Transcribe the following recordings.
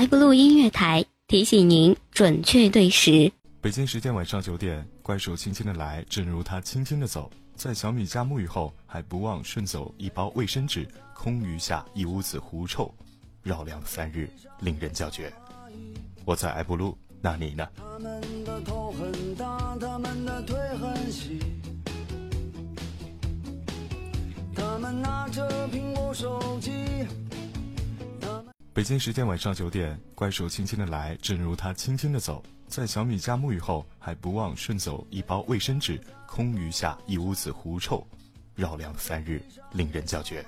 爱布鲁音乐台提醒您准确对时。北京时间晚上九点，怪兽轻轻的来，正如它轻轻的走。在小米家沐浴后，还不忘顺走一包卫生纸，空余下一屋子狐臭，绕梁三日，令人叫绝。我在爱布鲁，那你呢？他们的头很大，他们的腿很细，他们拿着苹果手机。北京时间晚上九点，怪兽轻轻的来，正如它轻轻的走。在小米家沐浴后，还不忘顺走一包卫生纸，空余下一屋子狐臭，绕梁三日，令人叫绝。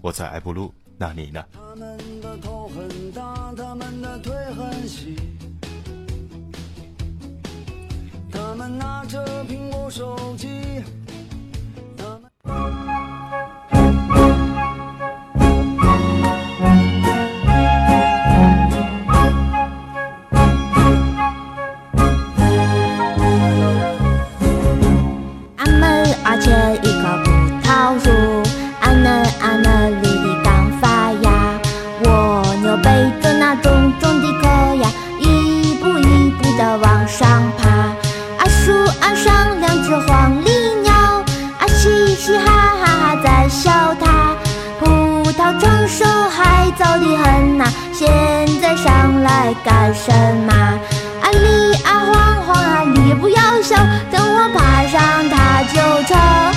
我在埃布鲁，那你呢？他们的头很大，他们的腿很细，他们拿着苹果手机。他们上爬阿树阿上两只黄鹂鸟啊嘻嘻哈哈在笑它葡萄成熟还早得很呐现在上来干什么？阿里阿黄黄啊你不要笑等我爬上它就成。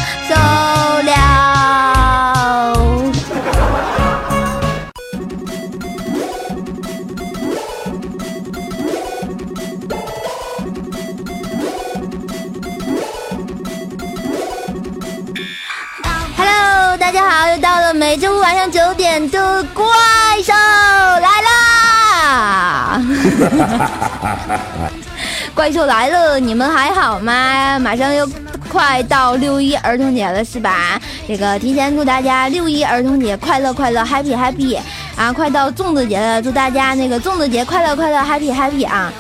怪兽来了，你们还好吗？马上又快到六一儿童节了，是吧？这个提前祝大家六一儿童节快乐快乐，happy happy 啊！快到粽子节了，祝大家那个粽子节快乐快乐，happy happy 啊！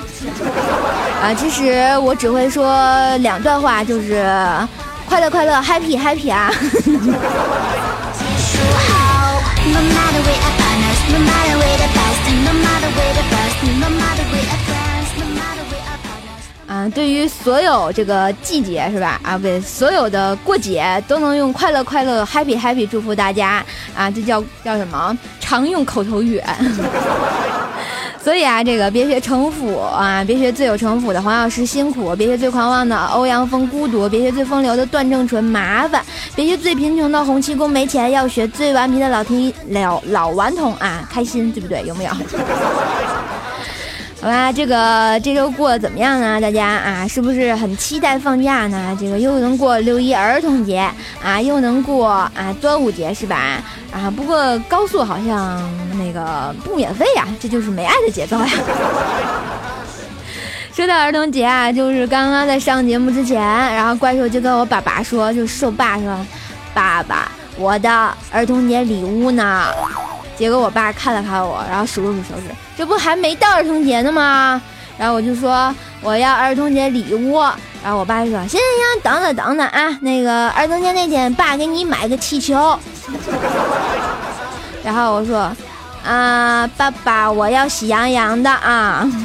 啊，其实我只会说两段话，就是快乐快乐，happy happy 啊！对于所有这个季节是吧？啊，不对，所有的过节都能用快乐快乐 happy happy 祝福大家啊，这叫叫什么？常用口头语。所以啊，这个别学城府啊，别学最有城府的黄药师辛苦，别学最狂妄的欧阳锋孤独，别学最风流的段正淳麻烦，别学最贫穷的洪七公没钱，要学最顽皮的老天老老顽童啊，开心对不对？有没有？好吧，这个这周过得怎么样呢？大家啊，是不是很期待放假呢？这个又能过六一儿童节啊，又能过啊端午节是吧？啊，不过高速好像那个不免费呀，这就是没爱的节奏呀。说到儿童节啊，就是刚刚在上节目之前，然后怪兽就跟我爸爸说，就兽爸说，爸爸，我的儿童节礼物呢？结果我爸看了看我，然后数了数手指，这不还没到儿童节呢吗？然后我就说我要儿童节礼物，然后我爸就说行行行，等等等等啊，那个儿童节那天，爸给你买个气球。然后我说啊，爸爸，我要喜羊羊的啊。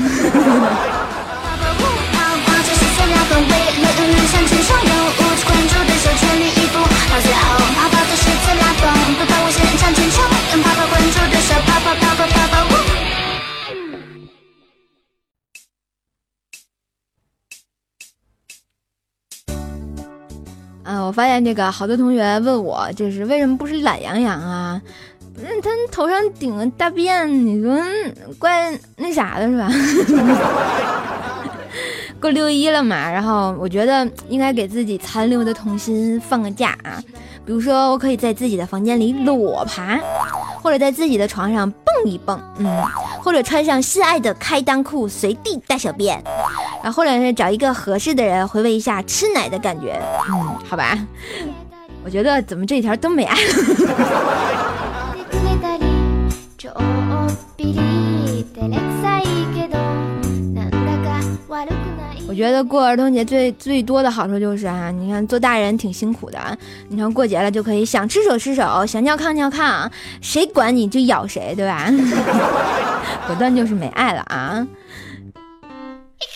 发现这个好多同学问我，就是为什么不是懒羊羊啊？不是他头上顶个大便，你说怪那啥的是吧？过六一了嘛，然后我觉得应该给自己残留的童心放个假啊。比如说，我可以在自己的房间里裸爬，或者在自己的床上蹦一蹦，嗯，或者穿上心爱的开裆裤随地大小便，然后或者是找一个合适的人回味一下吃奶的感觉，嗯，好吧。我觉得怎么这条都没爱。我觉得过儿童节最最多的好处就是啊，你看做大人挺辛苦的，你看过节了就可以想吃手吃手，想尿炕尿炕，谁管你就咬谁，对吧？果断就是没爱了啊！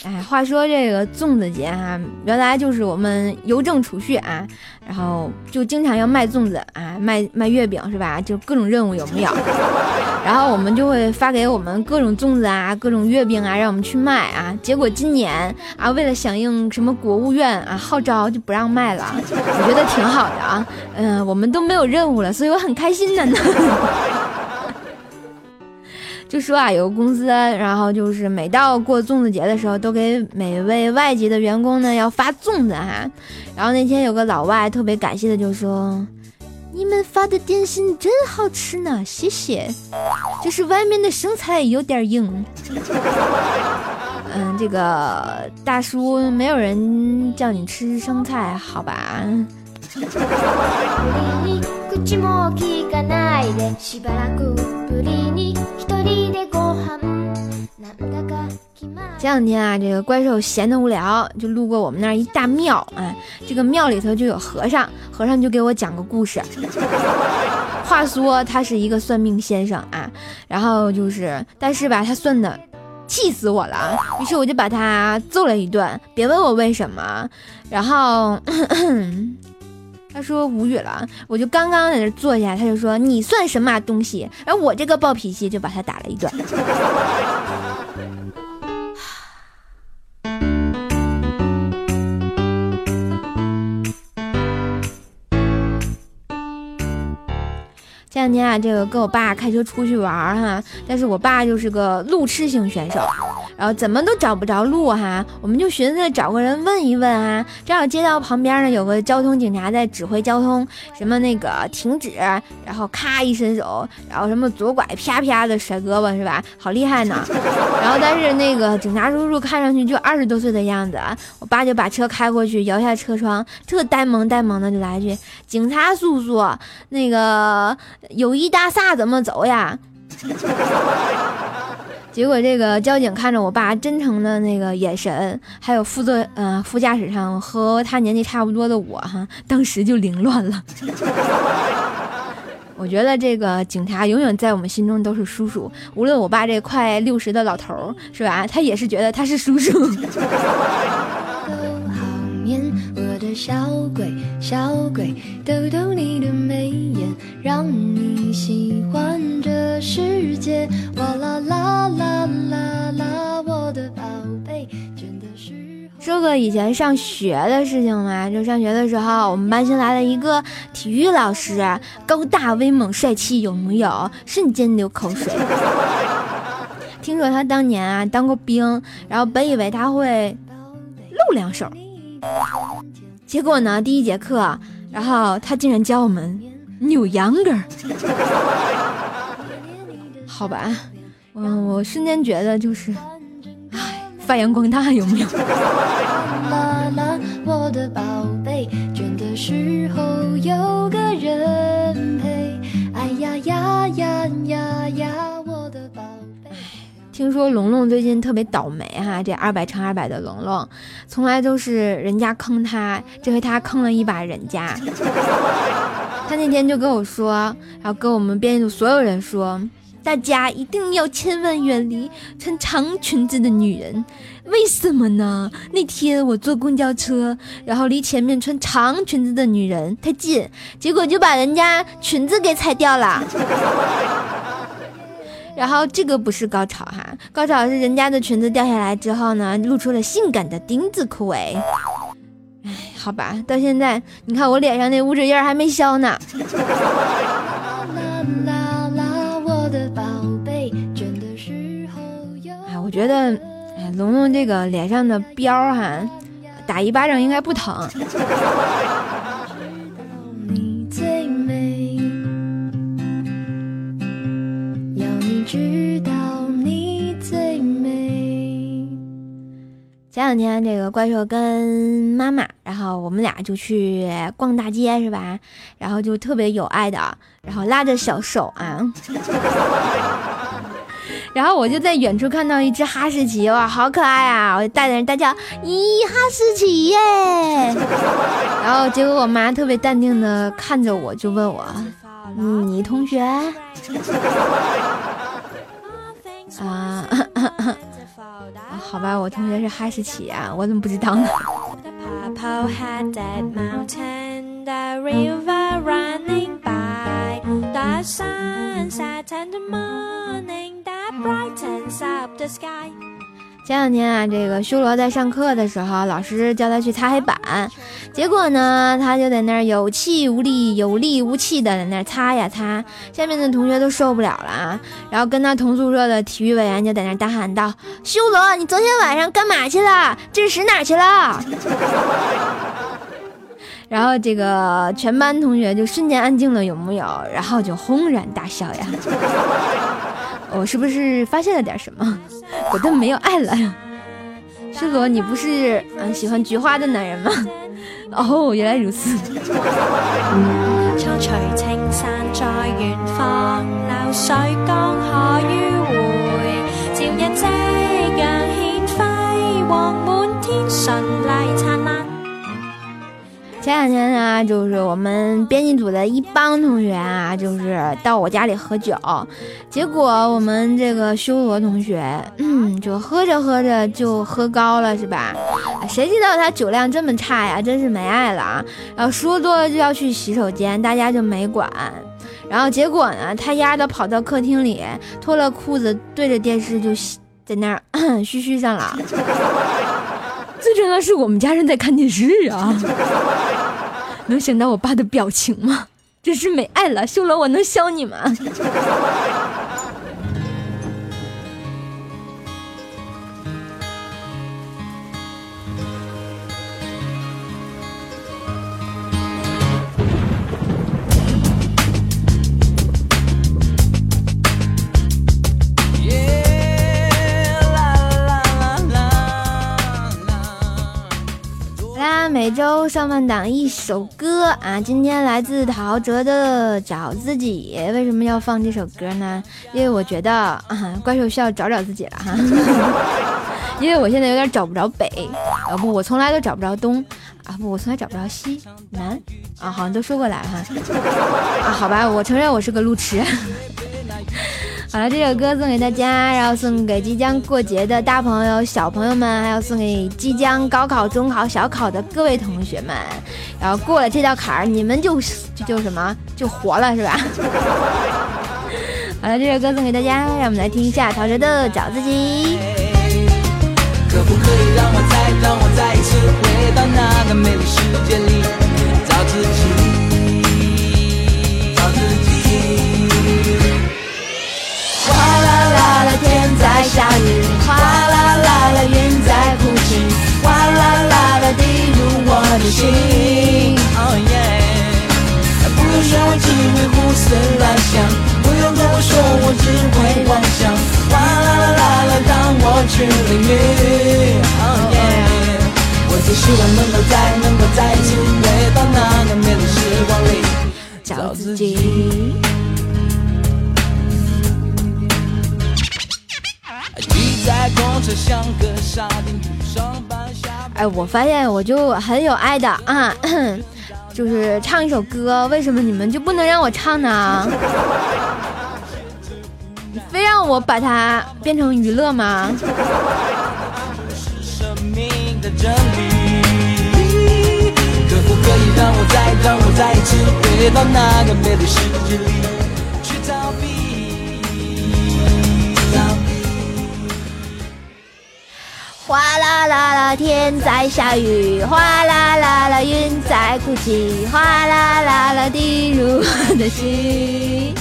哎，话说这个粽子节哈，原来就是我们邮政储蓄啊，然后就经常要卖粽子啊，卖卖月饼是吧？就各种任务有没有？然后我们就会发给我们各种粽子啊，各种月饼啊，让我们去卖啊。结果今年啊，为了响应什么国务院啊号召，就不让卖了。我觉得挺好的啊，嗯，我们都没有任务了，所以我很开心的呢。就说啊，有个公司，然后就是每到过粽子节的时候，都给每位外籍的员工呢要发粽子哈。然后那天有个老外特别感谢的就说：“你们发的点心真好吃呢，谢谢。就是外面的生菜有点硬。” 嗯，这个大叔，没有人叫你吃生菜，好吧？前两天啊，这个怪兽闲得无聊，就路过我们那儿一大庙啊。这个庙里头就有和尚，和尚就给我讲个故事。话说他是一个算命先生啊，然后就是，但是吧，他算的气死我了，于是我就把他揍了一顿。别问我为什么，然后。他说无语了，我就刚刚在那坐下，他就说你算什么东西？而我这个暴脾气就把他打了一顿。前两天啊，这个跟我爸开车出去玩哈，但是我爸就是个路痴型选手。然后怎么都找不着路哈，我们就寻思找个人问一问啊。正好街道旁边呢有个交通警察在指挥交通，什么那个停止，然后咔一伸手，然后什么左拐啪啪的甩胳膊是吧？好厉害呢。然后但是那个警察叔叔看上去就二十多岁的样子，我爸就把车开过去，摇下车窗，特呆萌呆萌的就来一句：“警察叔叔，那个友谊大厦怎么走呀？” 结果这个交警看着我爸真诚的那个眼神，还有副座呃副驾驶上和他年纪差不多的我哈，当时就凌乱了。我觉得这个警察永远在我们心中都是叔叔，无论我爸这快六十的老头儿是吧，他也是觉得他是叔叔。我的小鬼，小鬼，逗逗你的眉眼，让你喜欢这世界。哇啦啦啦啦啦，我的宝贝，真的是。说个以前上学的事情嘛，就上学的时候，我们班新来了一个体育老师，高大威猛帅气，有木有？瞬间流口水。听说他当年啊当过兵，然后本以为他会露两手。结果呢？第一节课，然后他竟然教我们扭秧歌儿，好吧？嗯，我瞬间觉得就是，唉，发扬光大有没有？听说龙龙最近特别倒霉哈，这二百乘二百的龙龙，从来都是人家坑他，这回他坑了一把人家。他那天就跟我说，然后跟我们编辑组所有人说，大家一定要千万远离穿长裙子的女人。为什么呢？那天我坐公交车，然后离前面穿长裙子的女人太近，结果就把人家裙子给踩掉了。然后这个不是高潮哈，高潮是人家的裙子掉下来之后呢，露出了性感的丁字裤哎，哎，好吧，到现在你看我脸上那污渍印儿还没消呢。哎，我觉得，哎，龙龙这个脸上的标哈，打一巴掌应该不疼。知道你最美。前两天这个怪兽跟妈妈，然后我们俩就去逛大街，是吧？然后就特别有爱的，然后拉着小手啊。然后我就在远处看到一只哈士奇，哇，好可爱啊！我就带着人大叫：“咦，哈士奇耶！”然后结果我妈特别淡定的看着我，就问我：“你同学？”好吧，我同学是哈士奇啊，我怎么不知道呢？前两天啊，这个修罗在上课的时候，老师叫他去擦黑板，结果呢，他就在那儿有气无力、有力无气的在那儿擦呀擦，下面的同学都受不了了，然后跟他同宿舍的体育委员就在那儿大喊道：“修罗，你昨天晚上干嘛去了？这屎哪去了？”然后这个全班同学就瞬间安静了，有木有？然后就轰然大笑呀。我是不是发现了点什么？我都没有爱了呀。修罗，你不是嗯喜欢菊花的男人吗？哦，原来如此。前两天呢，就是我们编辑组的一帮同学啊，就是到我家里喝酒，结果我们这个修罗同学，嗯，就喝着喝着就喝高了，是吧？谁知道他酒量这么差呀，真是没爱了啊！然后说多了就要去洗手间，大家就没管。然后结果呢，他丫的跑到客厅里，脱了裤子对着电视就在那儿 嘘嘘上了。最重要是我们家人在看电视啊。能想到我爸的表情吗？真是没爱了，修罗，我能削你吗？每周上半档一首歌啊，今天来自陶喆的《找自己》。为什么要放这首歌呢？因为我觉得啊，怪兽需要找找自己了哈。因为我现在有点找不着北，啊不，我从来都找不着东，啊不，我从来找不着西南，啊好像都说过来哈。啊好吧，我承认我是个路痴。好了，这首歌送给大家，然后送给即将过节的大朋友、小朋友们，还有送给即将高考、中考、小考的各位同学们。然后过了这道坎儿，你们就就就什么就活了，是吧？好了，这首歌送给大家，让我们来听一下陶喆的《找自己》。可不可以让我再让我再一次回到那个美丽世界里找自己？在下雨，哗啦啦啦，云在哭泣，哗啦啦啦，滴入我的心。不用说，我只会胡思乱想；不用跟我说，我只会妄想。哗啦啦啦啦，让我去淋雨。我只希望能够再能够再一次回到那个美丽时光里，找自己。哎，我发现我就很有爱的啊，就是唱一首歌，为什么你们就不能让我唱呢？你非让我把它变成娱乐吗？可不可以让我再让我再一次回到那个美丽世界里？哗啦啦啦，天在下雨；哗啦啦啦，云在哭泣；哗啦啦啦，滴入我的心。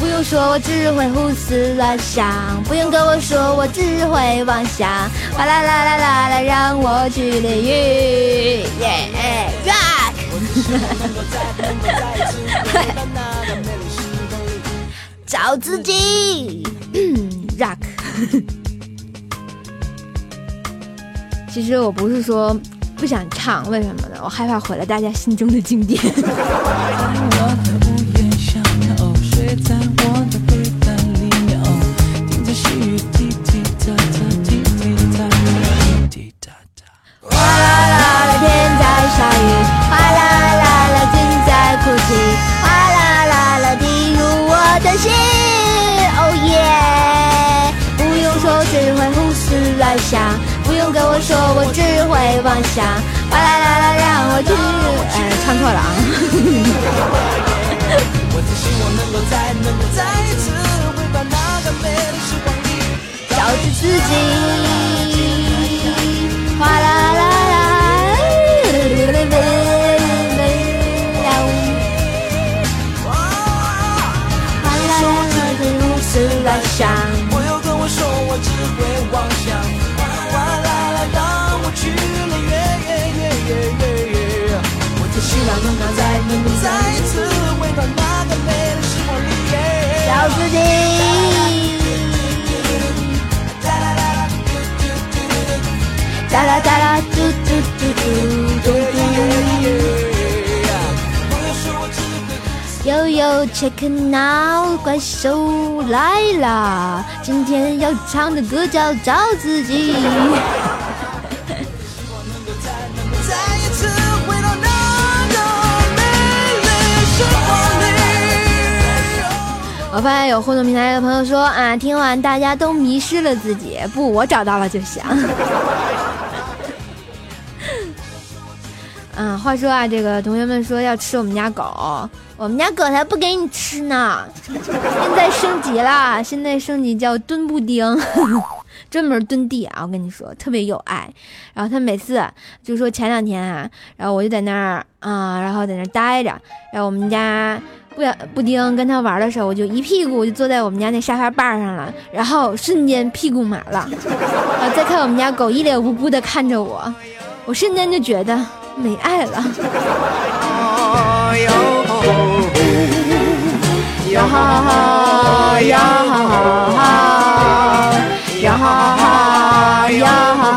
不用说，我只会胡思乱想；不用跟我说，我只会妄想。哗啦啦啦啦啦，让我去淋雨。耶，rock！找自己，rock。其实我不是说不想唱，为什么呢？我害怕毁了大家心中的经典。说我只会妄想，哗啦啦啦让我去。哎，唱错了啊！找着自己，哗啦啦啦，哗啦啦，如此来想。再次回到那个美的时光里。找自己。哒啦哒啦，嘟嘟嘟嘟嘟嘟。悠悠 check now，怪兽来啦！今天要唱的歌叫《找自己》。我发现有互动平台的朋友说啊，听完大家都迷失了自己，不，我找到了就行。嗯，话说啊，这个同学们说要吃我们家狗，我们家狗才不给你吃呢。现在升级了，现在升级叫墩布丁，专门蹲地啊，我跟你说特别有爱。然后他每次就说前两天啊，然后我就在那儿啊、然后在那儿待着，然后我们家布布丁跟他玩的时候，我就一屁股就坐在我们家那沙发把上了，然后瞬间屁股麻了。啊，再看我们家狗一脸无辜的看着我，我瞬间就觉得没爱了。呀哈哈呀哈哈呀哈哈呀哈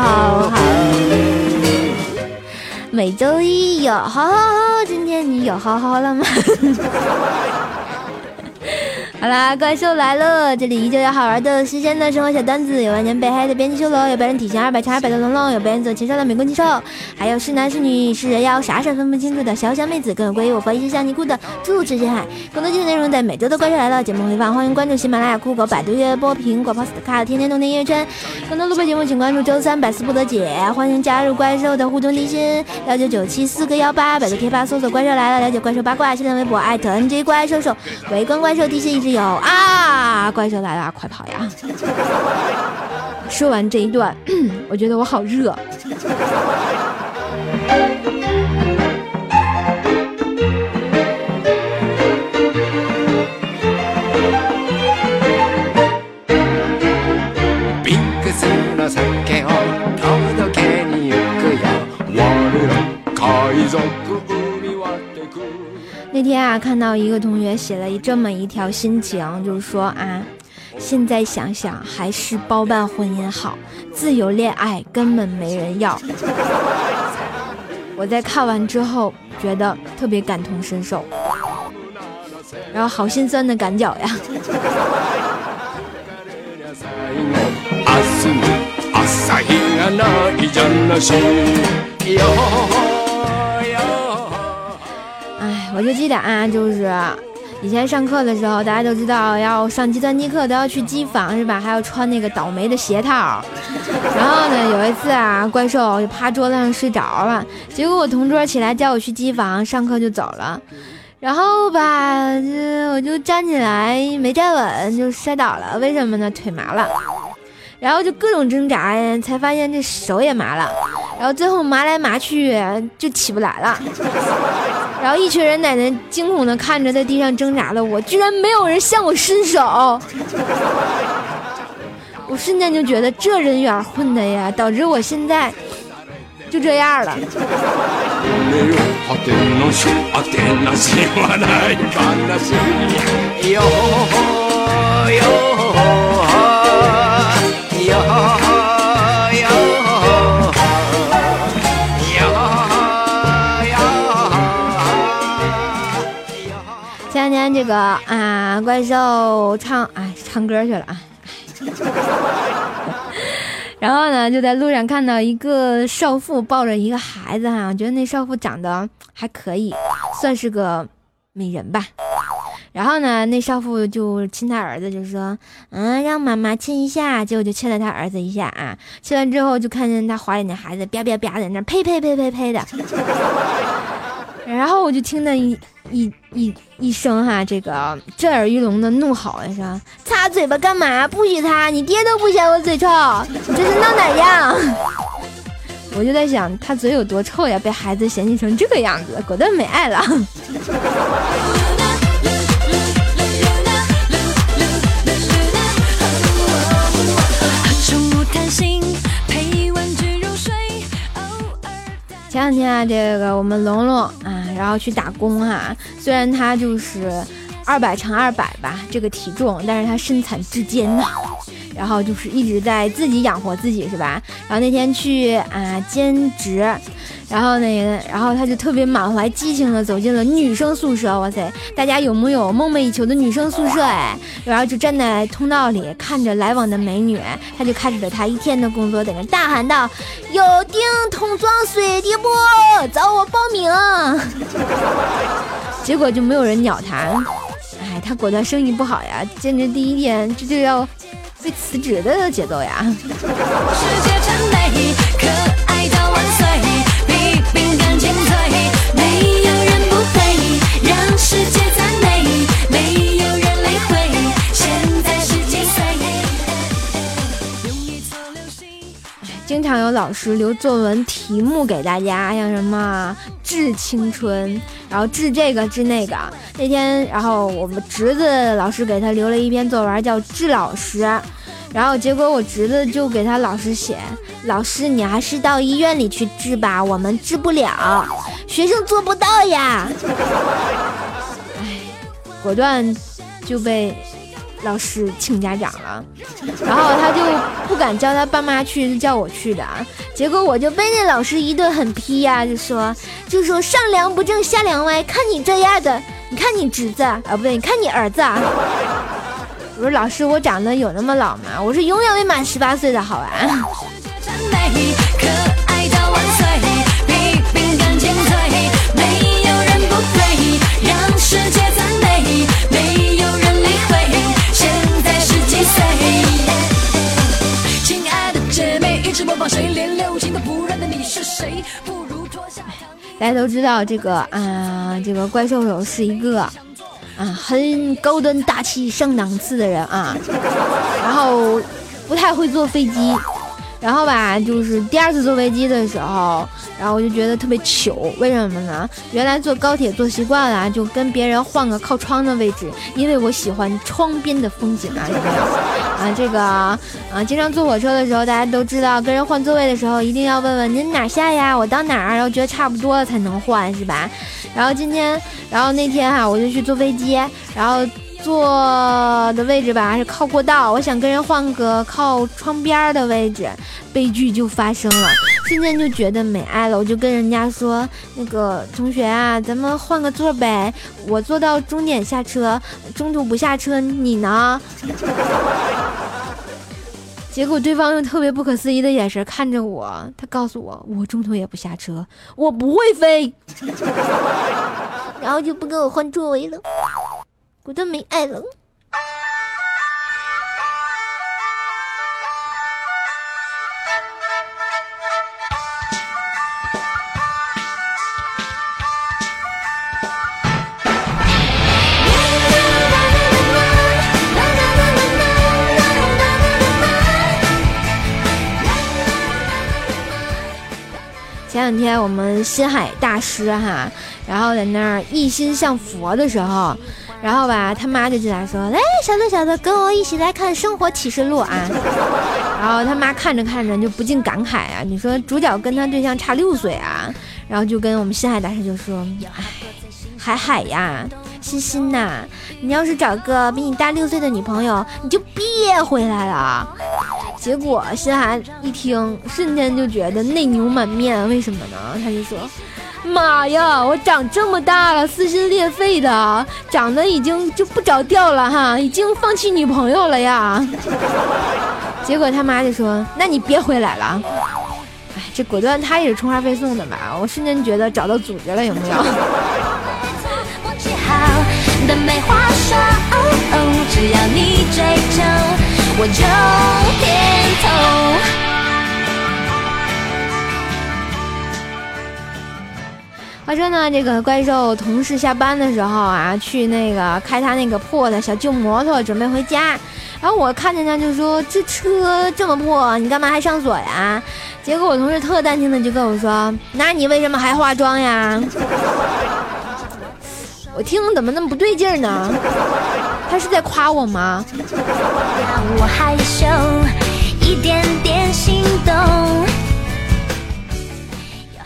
每周一有好好好，今天你有好好了吗？好啦，怪兽来了！这里依旧有好玩的、新鲜的生活小段子，有万年被黑的编辑修罗，有被人体型二百乘二百的龙龙，有被人做禽兽的美工禽兽，还有是男是女是人妖傻傻分不清楚的小小妹子，更有关于我发一些像尼姑的主持人海。更多精彩内容在每周的怪兽来了节目回放，欢迎关注喜马拉雅、酷狗、百度音乐播、苹果 Podcast、天天动听音乐圈。更多录播节目请关注周三百思不得解，欢迎加入怪兽的互动地心幺九九七四个幺八，百度贴吧搜索怪兽来了，了解怪兽八卦，新浪微博。艾特 NJ 怪兽手，围观怪兽地心一直有啊！怪兽来了，快跑呀！说完这一段，我觉得我好热。那天啊，看到一个同学写了这么一条心情，就是说啊，现在想想还是包办婚姻好，自由恋爱根本没人要。我在看完之后觉得特别感同身受，然后好心酸的感脚呀。我就记得啊，就是以前上课的时候，大家都知道要上计算机课都要去机房是吧？还要穿那个倒霉的鞋套。然后呢，有一次啊，怪兽就趴桌子上睡着了，结果我同桌起来叫我去机房上课就走了。然后吧，这我就站起来没站稳就摔倒了，为什么呢？腿麻了。然后就各种挣扎呀，才发现这手也麻了，然后最后麻来麻去就起不来了。然后一群人奶奶惊恐的看着在地上挣扎的我，居然没有人向我伸手。我瞬间就觉得这人缘混的呀，导致我现在就这样了。这个啊，怪兽唱哎唱歌去了啊。然后呢，就在路上看到一个少妇抱着一个孩子哈，我觉得那少妇长得还可以，算是个美人吧。然后呢，那少妇就亲他儿子，就说：“嗯，让妈妈亲一下。”结果就亲了他儿子一下啊。亲完之后，就看见他怀里那孩子啪啪啪在那呸呸呸呸呸的。然后我就听到一一一一声哈，这个震耳欲聋的怒吼说：“擦嘴巴干嘛？不许擦！你爹都不嫌我嘴臭，你这是闹哪样？” 我就在想，他嘴有多臭呀？被孩子嫌弃成这个样子，果断没爱了。前两天啊，这个我们龙龙啊，然后去打工哈。虽然他就是二百乘二百吧，这个体重，但是他身残志坚呐。然后就是一直在自己养活自己，是吧？然后那天去啊兼职，然后那个，然后他就特别满怀激情的走进了女生宿舍。哇塞，大家有木有梦寐以求的女生宿舍？哎，然后就站在通道里看着来往的美女，他就开始了他一天的工作，在那大喊道：“有订桶装水的不？找我报名。”结果就没有人鸟他。哎，他果断生意不好呀，兼职第一天这就要。被辞职的节奏呀！世界真美可经常有老师留作文题目给大家，像什么致青春，然后致这个致那个。那天，然后我们侄子老师给他留了一篇作文，叫致老师。然后结果我侄子就给他老师写：“老师，你还是到医院里去治吧，我们治不了，学生做不到呀。”哎，果断就被老师请家长了。然后他就不敢叫他爸妈去，叫我去的。结果我就被那老师一顿狠批呀，就说就说上梁不正下梁歪，看你这样的，你看你侄子啊，不对，你看你儿子。啊。我说老师，我长得有那么老吗？我是永远未满十八岁的好吧？谁连六亲都不认的你是谁？不如脱下大家都知道这个啊，这个怪兽手是一个。啊，很高端大气上档次的人啊，然后不太会坐飞机，然后吧，就是第二次坐飞机的时候，然后我就觉得特别糗，为什么呢？原来坐高铁坐习惯了，就跟别人换个靠窗的位置，因为我喜欢窗边的风景啊，有没有？啊，这个啊，经常坐火车的时候，大家都知道，跟人换座位的时候，一定要问问您哪下呀，我到哪儿，然后觉得差不多了才能换，是吧？然后今天，然后那天哈，我就去坐飞机，然后坐的位置吧是靠过道，我想跟人换个靠窗边的位置，悲剧就发生了，瞬间就觉得没爱了，我就跟人家说，那个同学啊，咱们换个座呗，我坐到终点下车，中途不下车，你呢？结果对方用特别不可思议的眼神看着我，他告诉我，我中途也不下车，我不会飞，然后就不跟我换座位了，我都没爱了。前两天我们心海大师哈，然后在那儿一心向佛的时候，然后吧，他妈就进来说：“来，小子小子，跟我一起来看《生活启示录》啊。” 然后他妈看着看着就不禁感慨啊：“你说主角跟他对象差六岁啊？”然后就跟我们心海大师就说：“哎，海海呀，欣欣呐，你要是找个比你大六岁的女朋友，你就别回来了。”结果心海一听，瞬间就觉得内牛满面。为什么呢？他就说：“妈呀，我长这么大了，撕心裂肺的，长得已经就不着调了哈，已经放弃女朋友了呀。”结果他妈就说：“那你别回来了。”哎，这果断他也是充话费送的吧？我瞬间觉得找到组织了，有没有？只要你追求，我就点头。话说呢，这个怪兽同事下班的时候啊，去那个开他那个破的小旧摩托，准备回家。然后我看见他就说：“这车这么破，你干嘛还上锁呀？”结果我同事特淡定的就跟我说：“那你为什么还化妆呀？” 我听怎么那么不对劲呢？他是在夸我吗？让我害羞，一点点心动。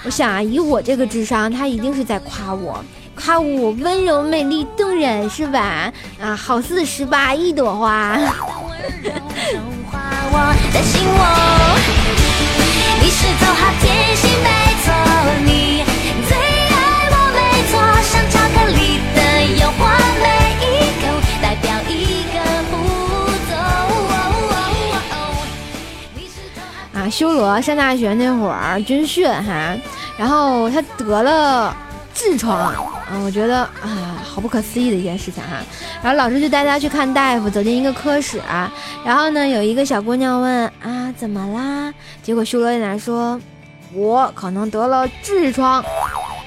我想啊，以我这个智商，他一定是在夸我，夸我温柔、美丽、动人，是吧？啊，好似十八一朵花。你是走好甜心，没错，你修罗上大学那会儿军训哈，然后他得了痔疮，啊，我觉得啊，好不可思议的一件事情哈。然后老师就带他去看大夫，走进一个科室，然后呢，有一个小姑娘问啊，怎么啦？结果修罗在那说，我可能得了痔疮。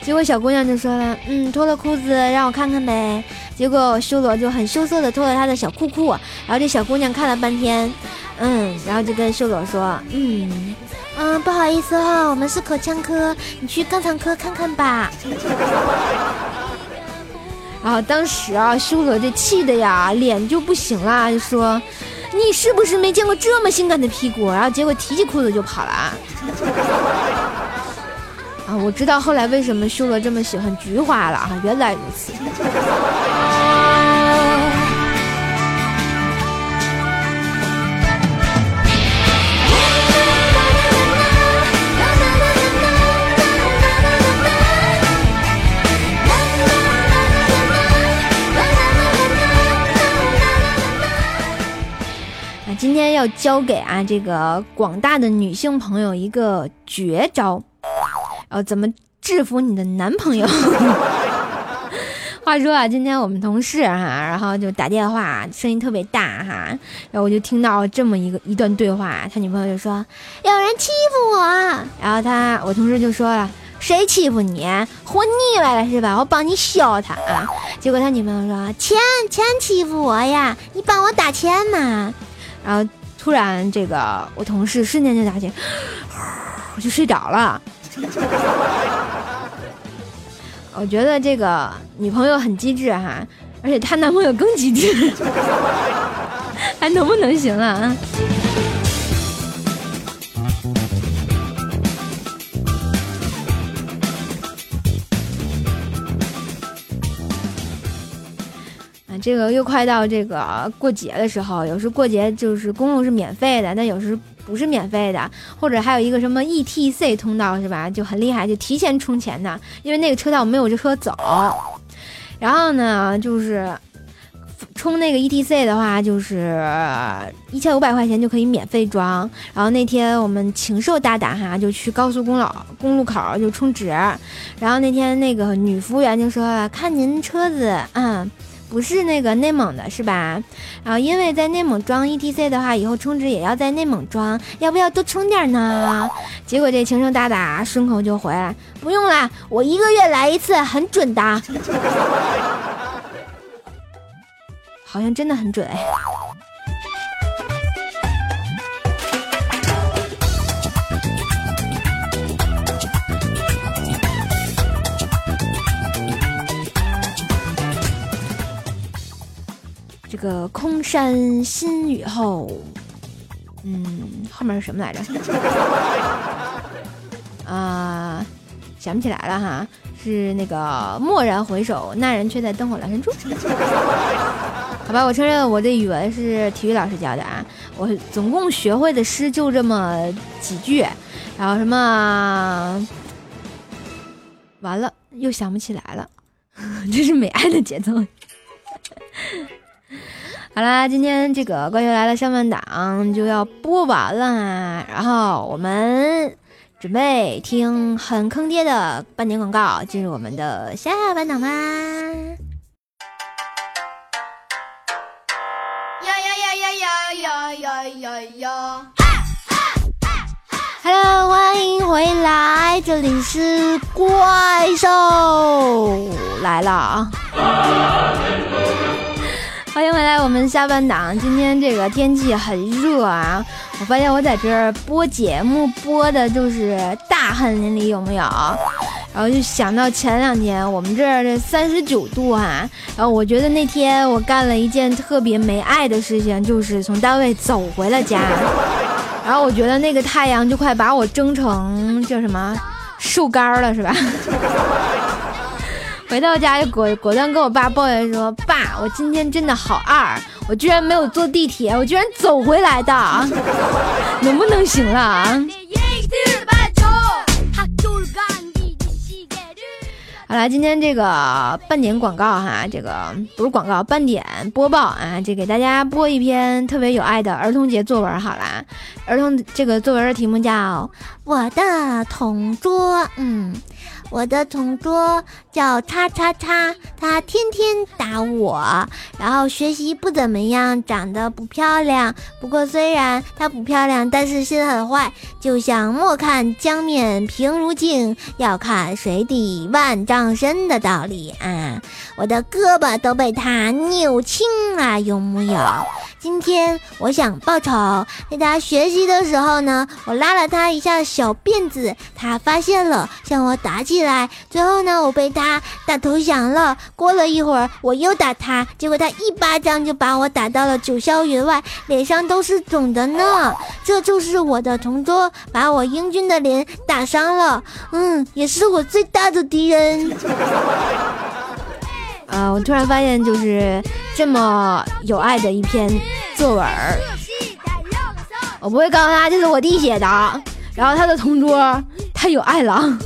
结果小姑娘就说了，嗯，脱了裤子让我看看呗。结果修罗就很羞涩的脱了他的小裤裤，然后这小姑娘看了半天，嗯，然后就跟修罗说，嗯。嗯，不好意思哈、我们是口腔科，你去肛肠科看看吧。然后当时啊，修罗这气的呀，脸就不行了，就说：“你是不是没见过这么性感的屁股？”然后结果提起裤子就跑了。啊，我知道后来为什么修罗这么喜欢菊花了啊，原来如此。今天要教给啊这个广大的女性朋友一个绝招，呃，怎么制服你的男朋友？话说啊，今天我们同事哈、然后就打电话，声音特别大哈，然后我就听到这么一个一段对话，他女朋友就说有人欺负我，然后他我同事就说了。谁欺负你？活腻歪了是吧？我帮你削他啊！结果他女朋友说：“钱钱欺负我呀，你帮我打钱嘛。”然后突然，这个我同事瞬间就打起，我就睡着了。我觉得这个女朋友很机智哈，而且她男朋友更机智，还能不能行了啊？啊，这个又快到这个过节的时候，有时过节就是公路是免费的，但有时不是免费的，或者还有一个什么 ETC 通道是吧？就很厉害，就提前充钱的，因为那个车道没有这车走。然后呢，就是充那个 ETC 的话，就是一千五百块钱就可以免费装。然后那天我们禽兽大胆哈，就去高速公路公路口就充值。然后那天那个女服务员就说：“看您车子，嗯。”不是那个内蒙的是吧？然后因为在内蒙装 ETC 的话，以后充值也要在内蒙装，要不要多充点呢？结果这情圣大大顺口就回来，不用啦，我一个月来一次，很准的。好像真的很准哎。个空山新雨后，嗯，后面是什么来着？啊、想不起来了哈，是那个蓦然回首，那人却在灯火阑珊处。好吧，我承认我的语文是体育老师教的啊，我总共学会的诗就这么几句，然后什么，完了又想不起来了，这是美爱的节奏。好啦，今天这个《怪兽来了》上半档就要播完了，然后我们准备听很坑爹的半年广告，进入我们的下半档吧。呀呀呀！Hello，欢迎回来，这里是怪兽来了啊！欢迎回来，我们下半档。今天这个天气很热啊，我发现我在这儿播节目播的就是大汗淋漓，有没有？然后就想到前两天我们这儿这三十九度哈，然后我觉得那天我干了一件特别没爱的事情，就是从单位走回了家，然后我觉得那个太阳就快把我蒸成叫什么树干了，是吧？回到家就果果断跟我爸抱怨说：“爸，我今天真的好二，我居然没有坐地铁，我居然走回来的，能不能行了啊？”好了，今天这个半点广告哈，这个不是广告，半点播报啊，就给大家播一篇特别有爱的儿童节作文。好啦，儿童这个作文的题目叫《我的同桌》，嗯。我的同桌叫叉叉叉，他天天打我，然后学习不怎么样，长得不漂亮。不过虽然他不漂亮，但是心很坏，就像莫看江面平如镜，要看水底万丈深的道理啊！我的胳膊都被他扭青了，有木有？今天我想报仇，在他学习的时候呢，我拉了他一下小辫子，他发现了，向我打起来。最后呢，我被他打投降了。过了一会儿，我又打他，结果他一巴掌就把我打到了九霄云外，脸上都是肿的呢。这就是我的同桌，把我英俊的脸打伤了。嗯，也是我最大的敌人。啊！我突然发现，就是这么有爱的一篇作文我不会告诉他这是我弟写的，然后他的同桌太有爱了。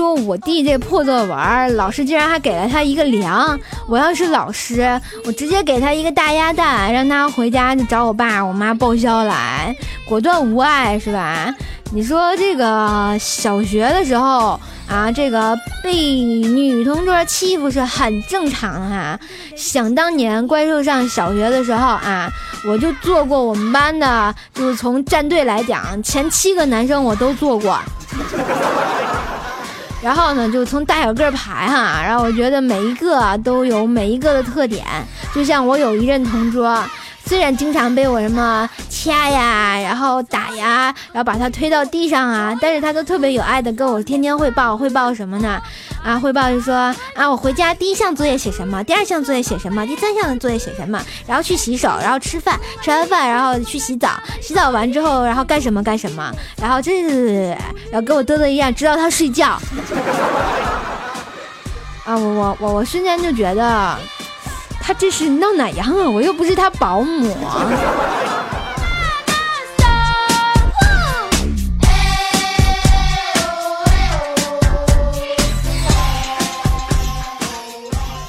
说我弟这破作文，老师竟然还给了他一个粮。我要是老师，我直接给他一个大鸭蛋，让他回家就找我爸我妈报销来，果断无爱是吧？你说这个小学的时候啊，这个被女同桌欺负是很正常哈。想当年怪兽上小学的时候啊，我就做过我们班的，就是从战队来讲，前七个男生我都做过。然后呢，就从大小个排哈，然后我觉得每一个都有每一个的特点，就像我有一任同桌。虽然经常被我什么掐呀，然后打呀，然后把他推到地上啊，但是他都特别有爱的跟我天天汇报，汇报什么呢？啊，汇报就说啊，我回家第一项作业写什么，第二项作业写什么，第三项的作业写什么，然后去洗手，然后吃饭，吃完饭然后去洗澡，洗澡完之后然后干什么干什么，然后这，然后跟我嘚嘚一样，直到他睡觉。啊，我我我我瞬间就觉得。他这是闹哪样啊？我又不是他保姆。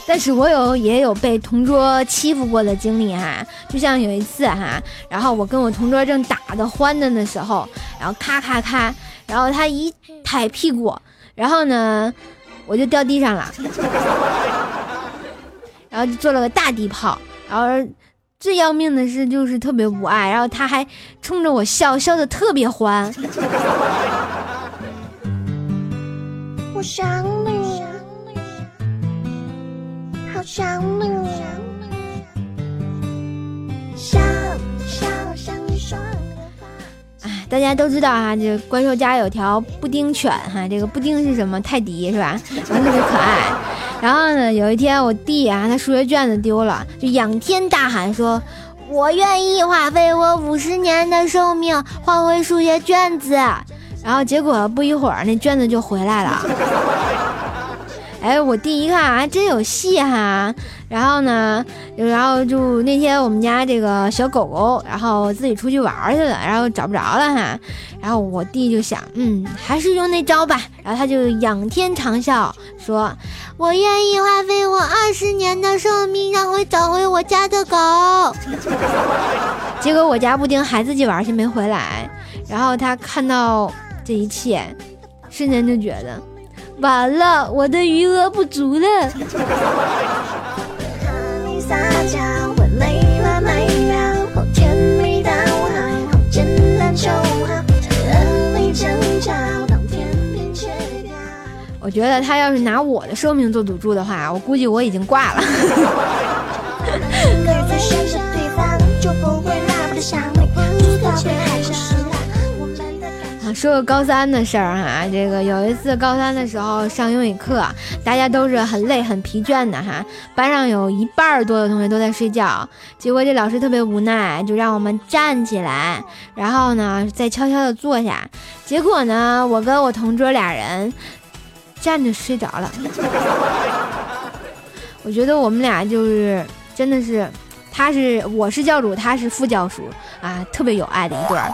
但是我有也有被同桌欺负过的经历哈，就像有一次哈，然后我跟我同桌正打的欢的那时候，然后咔咔咔，然后他一抬屁股，然后呢，我就掉地上了。然后就做了个大地炮，然后最要命的是就是特别无爱，然后他还冲着我笑笑的特别欢。我想你，好想你，想想想你说。哎，大家都知道哈，这怪兽家有条布丁犬哈，这个布丁是什么？泰迪是吧？然后特别可爱。然后呢，有一天我弟啊，他数学卷子丢了，就仰天大喊说：“我愿意花费我五十年的寿命换回数学卷子。”然后结果不一会儿，那卷子就回来了。哎，我弟一看还，真有戏哈。然后呢，然后就那天我们家这个小狗狗，然后自己出去玩去了，然后找不着了哈。然后我弟就想，嗯，还是用那招吧。然后他就仰天长啸，说：“我愿意花费我二十年的寿命，让我找回我家的狗。”结果我家布丁还自己玩去没回来。然后他看到这一切，瞬间就觉得，完了，我的余额不足了。撒娇，会累了没了，后天没到好，简单就好，我觉得他要是拿我的生命做赌注的话，我估计我已经挂了。说个高三的事儿哈，这个有一次高三的时候上英语课，大家都是很累很疲倦的哈，班上有一半儿多的同学都在睡觉，结果这老师特别无奈，就让我们站起来，然后呢再悄悄的坐下，结果呢我跟我同桌俩人站着睡着了，我觉得我们俩就是真的是，他是我是教主，他是副教主啊，特别有爱的一对儿。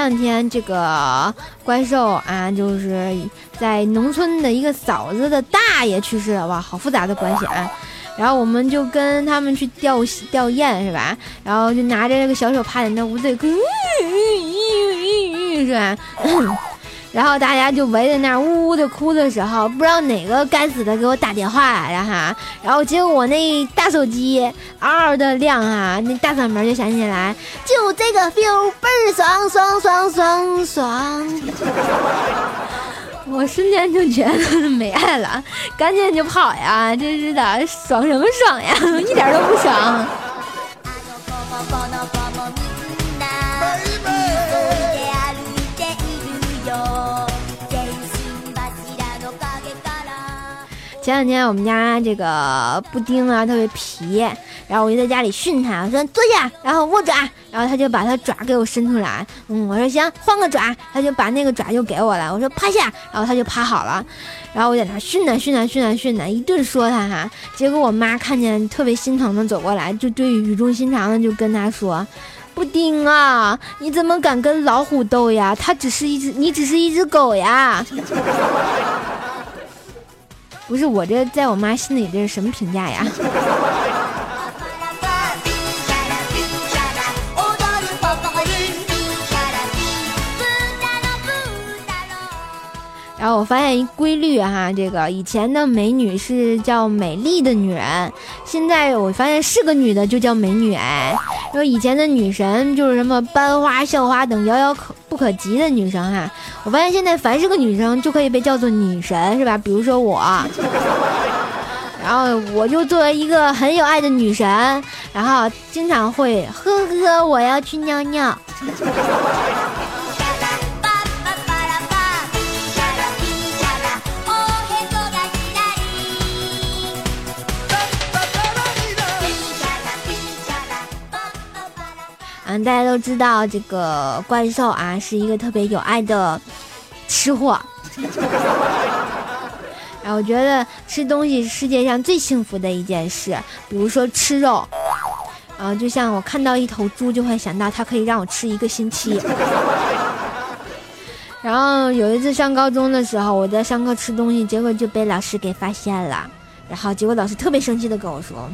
两天这个怪兽啊，就是在农村的一个嫂子的大爷去世了，哇，好复杂的关系啊。然后我们就跟他们去吊吊唁是吧？然后就拿着那个小手帕在那捂嘴，是吧？然后大家就围在那儿呜呜的哭的时候，不知道哪个该死的给我打电话来了哈，然后结果我那大手机嗷嗷的亮哈，那大嗓门就响起来，就这个 feel 倍儿爽爽爽爽爽，我瞬间就觉得没爱了，赶紧就跑呀，真是的，爽什么爽呀，一点都不爽。前两天我们家这个布丁啊特别皮，然后我就在家里训他，我说坐下，然后握爪，然后他就把他爪给我伸出来，嗯，我说行，换个爪，他就把那个爪就给我了，我说趴下，然后他就趴好了，然后我在那训他训他训他训他，一顿说他哈，结果我妈看见特别心疼的走过来，就对语重心长的就跟他说。布丁啊，你怎么敢跟老虎斗呀？它只是一只，你只是一只狗呀！不是我这在我妈心里这是什么评价呀？然后我发现一规律哈，这个以前的美女是叫美丽的女人，现在我发现是个女的就叫美女哎。说以前的女神就是什么班花、校花等遥遥可不可及的女生哈，我发现现在凡是个女生就可以被叫做女神是吧？比如说我。然后我就作为一个很有爱的女神，然后经常会呵呵，我要去尿尿。嗯，大家都知道这个怪兽啊是一个特别有爱的吃货。然 后我觉得吃东西是世界上最幸福的一件事，比如说吃肉，啊，就像我看到一头猪就会想到它可以让我吃一个星期。然后有一次上高中的时候，我在上课吃东西，结果就被老师给发现了，然后结果老师特别生气的跟我说。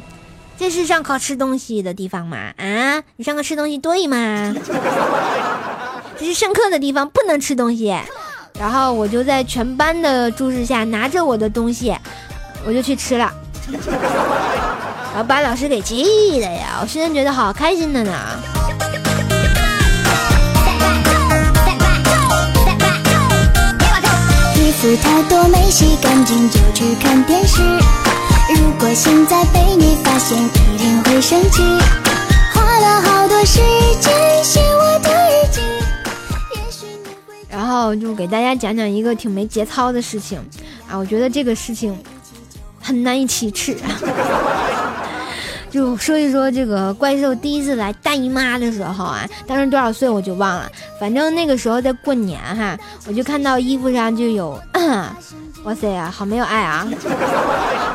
这是上课吃东西的地方吗？啊，你上课吃东西对吗？这是上课的地方，不能吃东西。然后我就在全班的注视下拿着我的东西，我就去吃了，然后把老师给气的呀！我现在觉得好开心的呢。衣服太多没洗干净就去看电视。如果现在被你发现，一定会生气。花了好多时间写我的日记，也许你会。然后就给大家讲讲一个挺没节操的事情啊，我觉得这个事情很难以启齿。就说一说这个怪兽第一次来大姨妈的时候啊，当时多少岁我就忘了，反正那个时候在过年哈，我就看到衣服上就有。哇塞呀，好没有爱啊！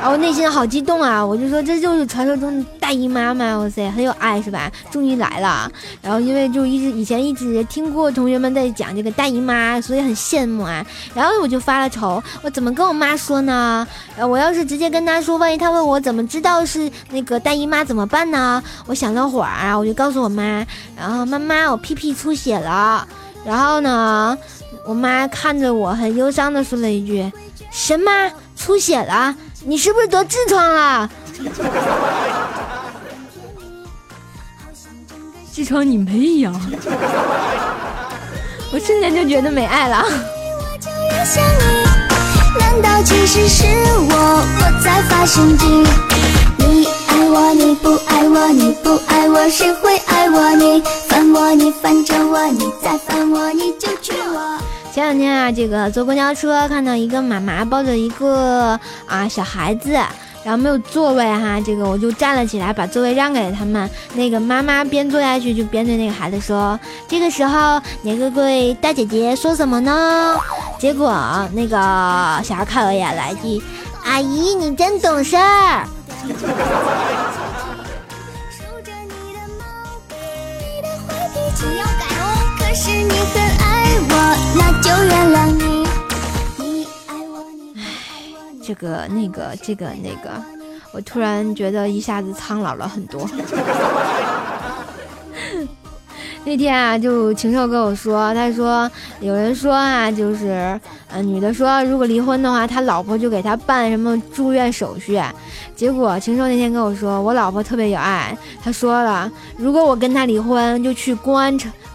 然后内心好激动啊！我就说这就是传说中的大姨妈嘛！哇塞，很有爱是吧？终于来了。然后因为就一直以前一直听过同学们在讲这个大姨妈，所以很羡慕啊。然后我就发了愁，我怎么跟我妈说呢？呃，我要是直接跟她说，万一她问我怎么知道是那个大姨妈怎么办呢？我想了会儿啊，我就告诉我妈，然后妈妈，我屁屁出血了。然后呢，我妈看着我很忧伤的说了一句。什么出血了？你是不是得痔疮了？痔疮你没有，我瞬间就觉得没爱了。难道其实是我我在发神经？你爱我你不爱我你不爱我谁会爱我？你烦我你烦着我你再烦我你就娶我。前两天啊，这个坐公交车看到一个妈妈抱着一个啊小孩子，然后没有座位哈，这个我就站了起来，把座位让给了他们。那个妈妈边坐下去就边对那个孩子说：“这个时候，你各位大姐姐说什么呢？”结果那个小孩看了一眼，来句：“阿姨，你真懂事儿。”是你很爱我，那就原谅你。你爱我，你这个那个这个那个，我突然觉得一下子苍老了很多。那天啊，就禽兽跟我说，他说有人说啊，就是，呃，女的说如果离婚的话，他老婆就给他办什么住院手续。结果禽兽那天跟我说，我老婆特别有爱，他说了，如果我跟他离婚，就去公安城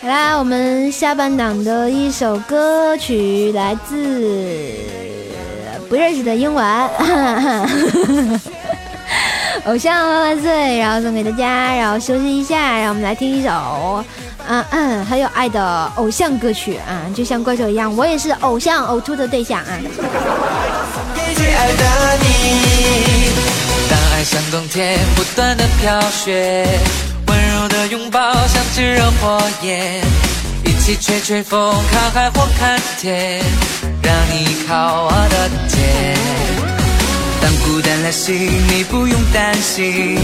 好啦，我们下半档的一首歌曲来自不认识的英文。偶像万万岁，然后送给大家，然后休息一下，让我们来听一首，嗯嗯，很有爱的偶像歌曲啊，就像怪兽一样，我也是偶像呕吐的对象啊。爱像冬天不断的飘雪，柔的拥抱像炙热火焰，一起吹吹风，看海或看天，让你靠我的肩。当孤单来袭，你不用担心，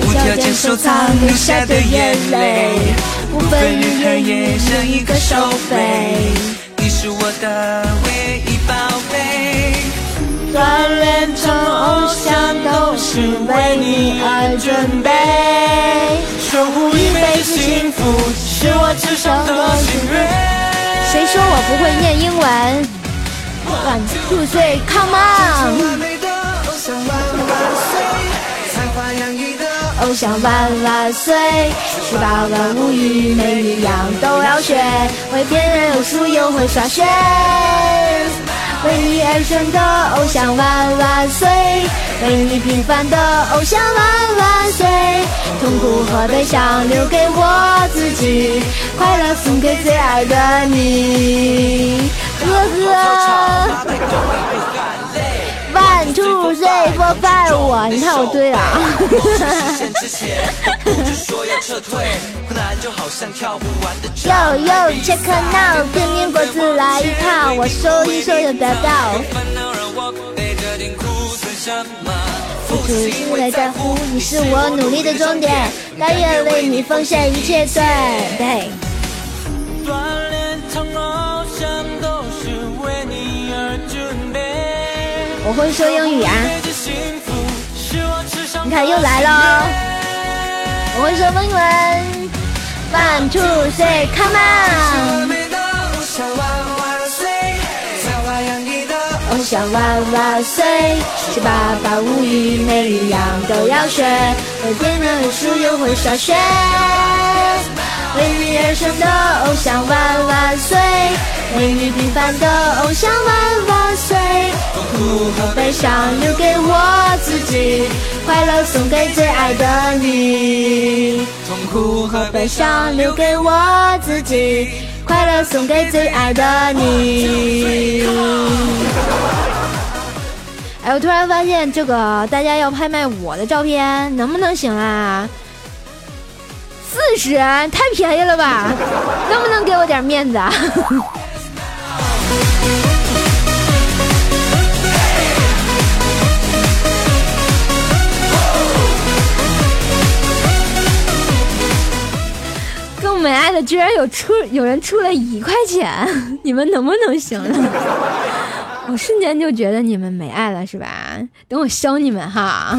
无条件收藏流下的眼泪，不分日和夜，像一个手背，你是我的唯一。锻炼成偶像都是为你而准备，守护一辈子幸福是我至上的心愿。谁说我不会念英文？One two three, come on！偶像万万岁，十八般武艺每一样都要学，会变人有术又会耍帅。为你而生的偶像万万岁，为你平凡的偶像万万岁。痛苦和悲伤留给我自己，快乐送给最爱的你，呵呵。One two three four five，我你看我对了。Yo yo check now，天天果子来一套，我说一说就得到。付出是为在乎，你是我努力的终点，甘愿为你奉献一切，对对。我会说英语啊！你看又来喽，我会说英文。One two three come on！偶想万万岁！十八般武艺每一样都要学，会点人数又会耍学。为你而生的偶像万万岁！为你平凡的偶像万万岁！痛苦和悲伤留给我自己，快乐送给最爱的你。痛苦和悲伤留给我自己，快乐送给最爱的你。哎，我突然发现这个大家要拍卖我的照片，能不能行啊？四十太便宜了吧？能不能给我点面子啊？跟我美爱的居然有出有人出了一块钱，你们能不能行了？我瞬间就觉得你们没爱了是吧？等我削你们哈！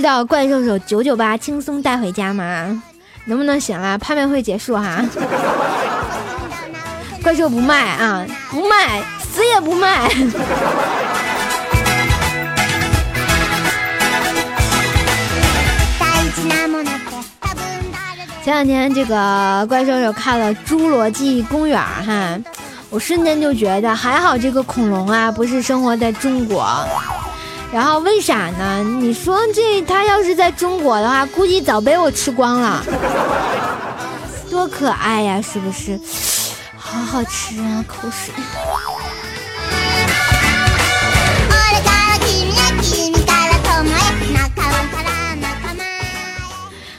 知道怪兽手九九八轻松带回家吗？能不能行了？拍卖会结束哈！怪兽不卖啊，不卖，死也不卖！前两天这个怪兽手看了《侏罗纪公园》哈，我瞬间就觉得还好这个恐龙啊不是生活在中国。然后为啥呢？你说这它要是在中国的话，估计早被我吃光了。多可爱呀，是不是？好好吃啊，口水。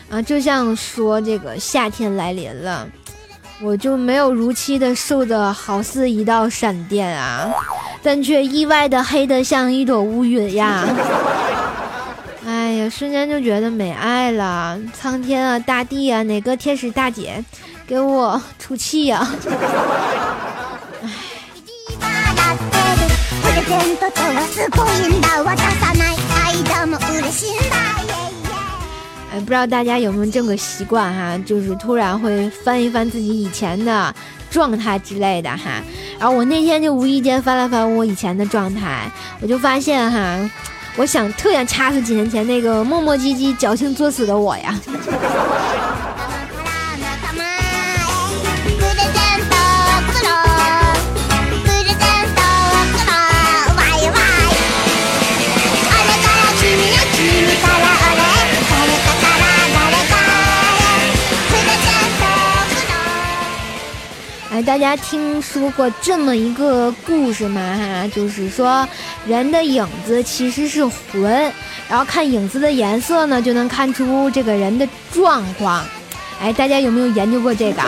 啊，就像说这个夏天来临了，我就没有如期的瘦的好似一道闪电啊，但却意外的黑的像一朵乌云呀。哎呀，瞬间就觉得没爱了，苍天啊，大地啊，哪个天使大姐给我出气呀？哎，不知道大家有没有这个习惯哈，就是突然会翻一翻自己以前的状态之类的哈。然后我那天就无意间翻了翻我以前的状态，我就发现哈，我想特想掐死几年前那个磨磨唧唧、矫情作死的我呀。大家听说过这么一个故事吗？哈，就是说人的影子其实是魂，然后看影子的颜色呢，就能看出这个人的状况。哎，大家有没有研究过这个？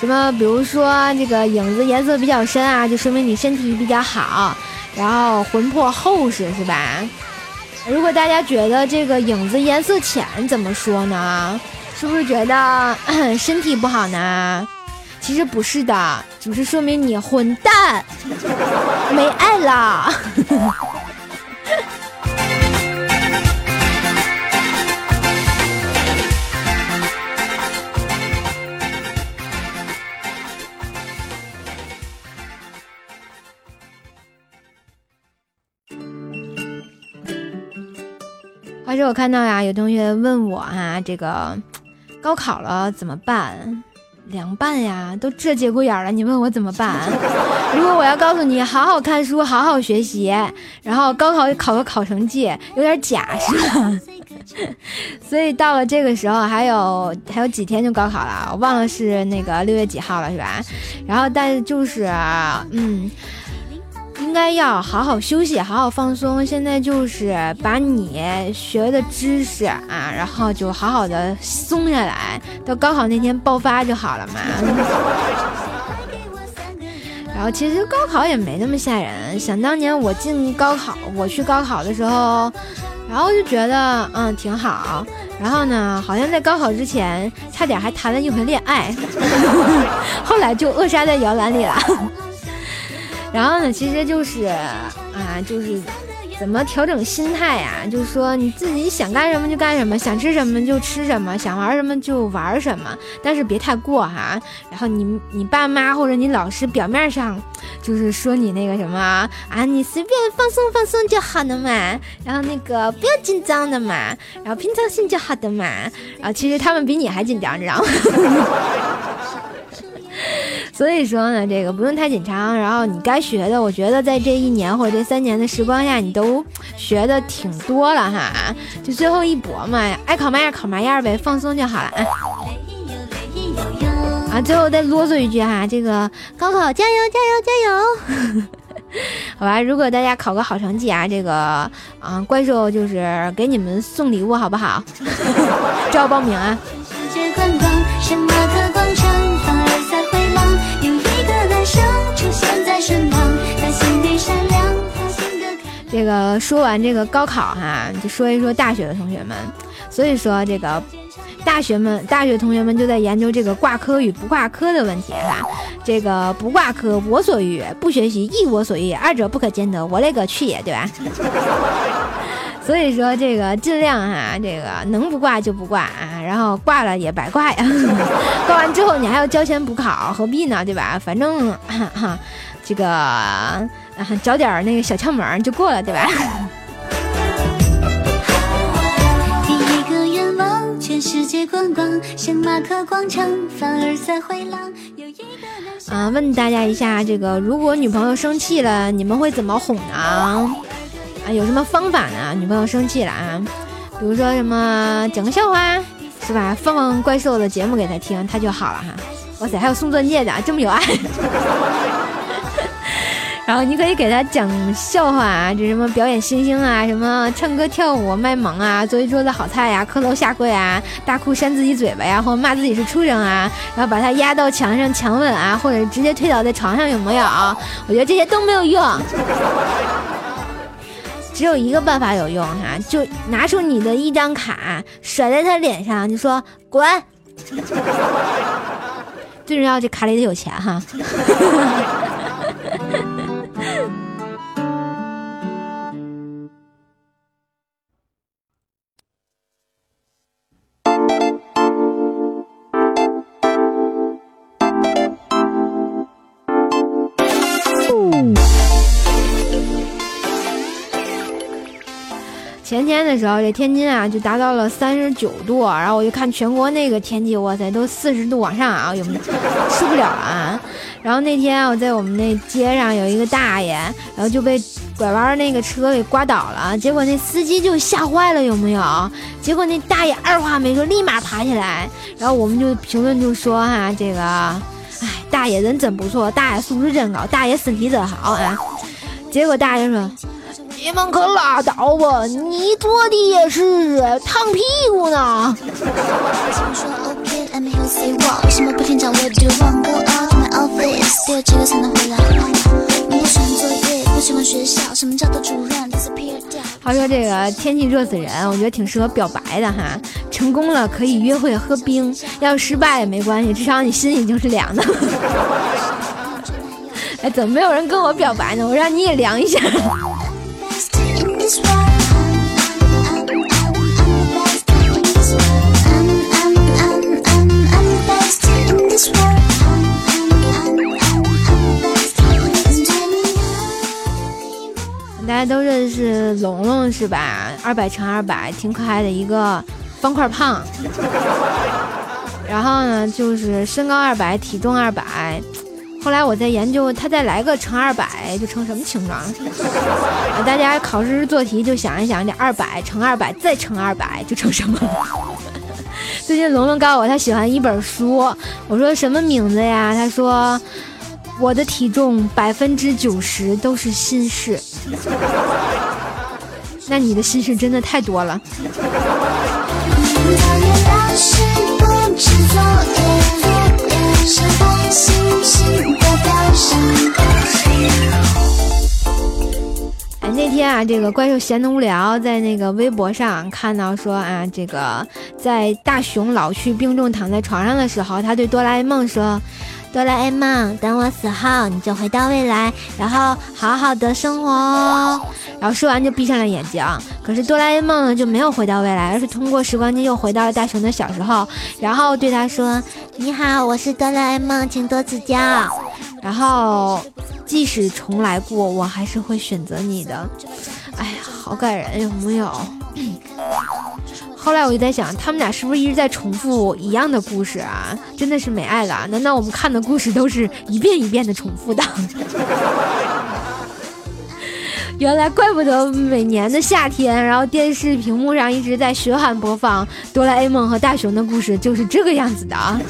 什么？比如说这个影子颜色比较深啊，就说明你身体比较好，然后魂魄厚实，是吧？如果大家觉得这个影子颜色浅，怎么说呢？是不是觉得 身体不好呢？其实不是的，只是说明你混蛋，没爱了。话说我看到呀，有同学问我哈，这个高考了怎么办？凉拌呀，都这节骨眼了，你问我怎么办？如果我要告诉你，好好看书，好好学习，然后高考考个好成绩，有点假是吧？所以到了这个时候，还有还有几天就高考了，我忘了是那个六月几号了，是吧？然后但就是嗯。应该要好好休息，好好放松。现在就是把你学的知识啊，然后就好好的松下来，到高考那天爆发就好了嘛。然后其实高考也没那么吓人。想当年我进高考，我去高考的时候，然后就觉得嗯挺好。然后呢，好像在高考之前差点还谈了一回恋爱，后来就扼杀在摇篮里了。然后呢，其实就是啊，就是怎么调整心态呀、就是说你自己想干什么就干什么，想吃什么就吃什么，想玩什么就玩什么，但是别太过哈。然后你你爸妈或者你老师表面上就是说你那个什么啊，你随便放松放松就好了嘛，然后那个不要紧张的嘛，然后平常心就好的嘛，啊，其实他们比你还紧张，你知道吗？所以说呢，这个不用太紧张。然后你该学的，我觉得在这一年或者这三年的时光下，你都学的挺多了哈。就最后一搏嘛，爱考嘛样考嘛样呗，放松就好了啊。啊，最后再啰嗦一句哈，这个高考加油加油加油！好吧，如果大家考个好成绩啊，这个啊怪兽就是给你们送礼物好不好？招报名啊！世界观光，圣马特广场，这个说完这个高考哈，就说一说大学的同学们。所以说这个大学们，大学同学们就在研究这个挂科与不挂科的问题哈。这个不挂科我所欲，不学习亦我所欲，二者不可兼得，我勒个去也，对吧？所以说这个尽量哈，这个能不挂就不挂啊，然后挂了也白挂呀。挂完之后你还要交钱补考，何必呢？对吧？反正哈哈，这个、啊、找点那个小窍门就过了，对吧？第一个愿望，全世界观光，圣马特广场，凡尔赛回廊，有一个。啊，问大家一下，这个如果女朋友生气了，你们会怎么哄呢？啊，有什么方法呢？女朋友生气了啊，比如说什么讲个笑话，是吧？放放怪兽的节目给她听，她就好了哈。哇塞，还有送钻戒的，这么有爱。然后你可以给她讲笑话啊，这什么表演星星啊，什么唱歌跳舞卖萌啊，做一桌子好菜呀、磕头下跪啊，大哭扇自己嘴巴呀，或者骂自己是畜生啊，然后把她压到墙上强吻啊，或者直接推倒在床上，有没有？我觉得这些都没有用。只有一个办法有用哈，就拿出你的一张卡甩在他脸上，你说滚。最重要，这卡里得有钱哈。前天的时候，这天津啊就达到了三十九度，然后我就看全国那个天气，哇塞，都四十度往上啊，有没有 受不了了啊？然后那天我在我们那街上有一个大爷，然后就被拐弯那个车给刮倒了，结果那司机就吓坏了，有没有？结果那大爷二话没说，立马爬起来，然后我们就评论就说哈、这个，哎，大爷人真不错，大爷素质真高，大爷身体真好啊。结果大爷说。你们可拉倒吧！你坐的也是，烫屁股呢。请说 OK, let me hear you say wow。为什么不听讲 Where do you want go out my office？得有几个才能回来？你不喜欢作业，不喜欢学校，什么叫做主任 disappear 掉？话说这个天气热死人，我觉得挺适合表白的哈。成功了可以约会喝冰，要是失败也没关系，至少你心已经是凉的。哎，怎么没有人跟我表白呢？我让你也凉一下。大家都认识龙龙是吧？二百乘二百，挺可爱的一个方块胖。然后呢，就是身高二百，体重二百。后来我在研究，他再来个乘二百，就成什么形状？了，大家考试做题就想一想，这二百乘二百再乘二百就成什么了？最近龙龙告诉我他喜欢一本书，我说什么名字呀？他说我的体重百分之九十都是心事。那你的心事真的太多了。哎，那天啊，这个怪兽闲得无聊，在那个微博上看到说啊，这个在大雄老去病重躺在床上的时候，他对哆啦 A 梦说：“哆啦 A 梦，等我死后你就回到未来，然后好好的生活哦。然后说完就闭上了眼睛。可是哆啦 A 梦呢就没有回到未来，而是通过时光机又回到了大雄的小时候，然后对他说：“你好，我是哆啦 A 梦，请多指教。”然后即使重来过，我还是会选择你的。哎呀，好感人，有没有？后来我就在想，他们俩是不是一直在重复一样的故事啊？真的是没爱了。难道我们看的故事都是一遍一遍的重复的？原来怪不得每年的夏天，然后电视屏幕上一直在循环播放哆啦 A 梦和大雄的故事，就是这个样子的啊！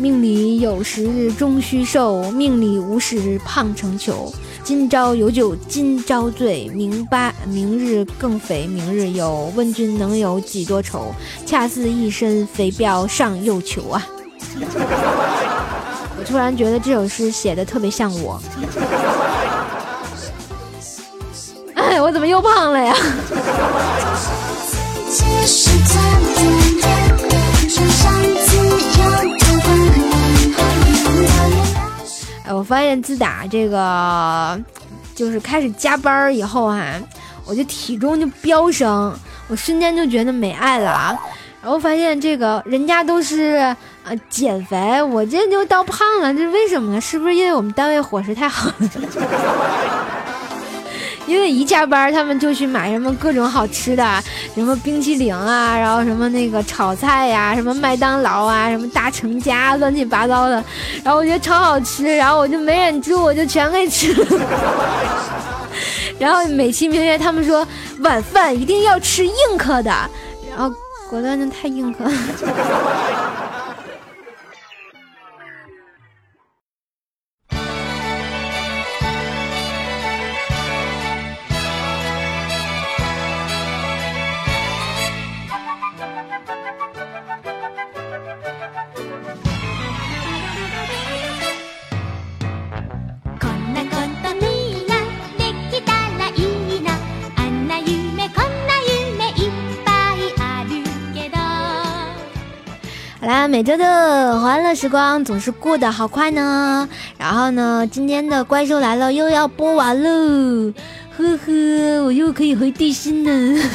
命里有时终须瘦，命里无时胖成球。今朝有酒今朝醉，明八明日更肥明日忧。问君能有几多愁？恰似一身肥膘上又求啊！我突然觉得这首诗写的特别像我。哎，我怎么又胖了呀？我发现自打这个就是开始加班以后哈、我就体重就飙升，我瞬间就觉得没爱了啊。然后发现这个人家都是呃减肥，我这就到胖了，这是为什么呢？是不是因为我们单位伙食太好了？因为一加班，他们就去买什么各种好吃的，什么冰淇淋啊，然后什么那个炒菜呀、什么麦当劳啊，什么大成家，乱七八糟的。然后我觉得超好吃，然后我就没忍住，我就全给吃了。然后美其名曰他们说晚饭一定要吃硬壳的，然后果断的太硬壳了。好啦，每周的欢乐时光总是过得好快呢。然后呢，今天的怪兽来了又要播完喽，呵呵，我又可以回地心了。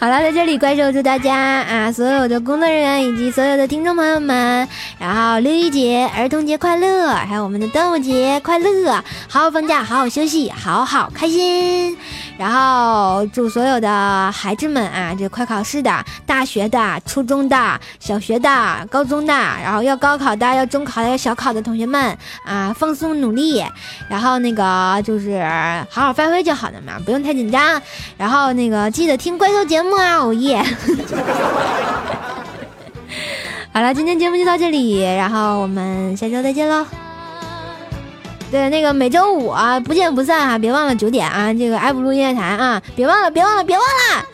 好了，在这里怪兽祝大家啊，所有的工作人员以及所有的听众朋友们，然后六一节、儿童节快乐，还有我们的端午节快乐，好好放假，好好休息，好好开心。然后祝所有的孩子们啊，这快考试的、大学的、初中的、小学的、高中的，然后要高考的、要中考的、要小考的同学们啊，放松努力，然后那个就是好好发挥就好了嘛，不用太紧张。然后那个记得听怪兽节目啊，哦耶！好了，今天节目就到这里，然后我们下周再见喽。对，那个每周五啊，不见不散啊、别忘了九点啊，这个爱普路音乐台啊，别忘了，别忘了，别忘了。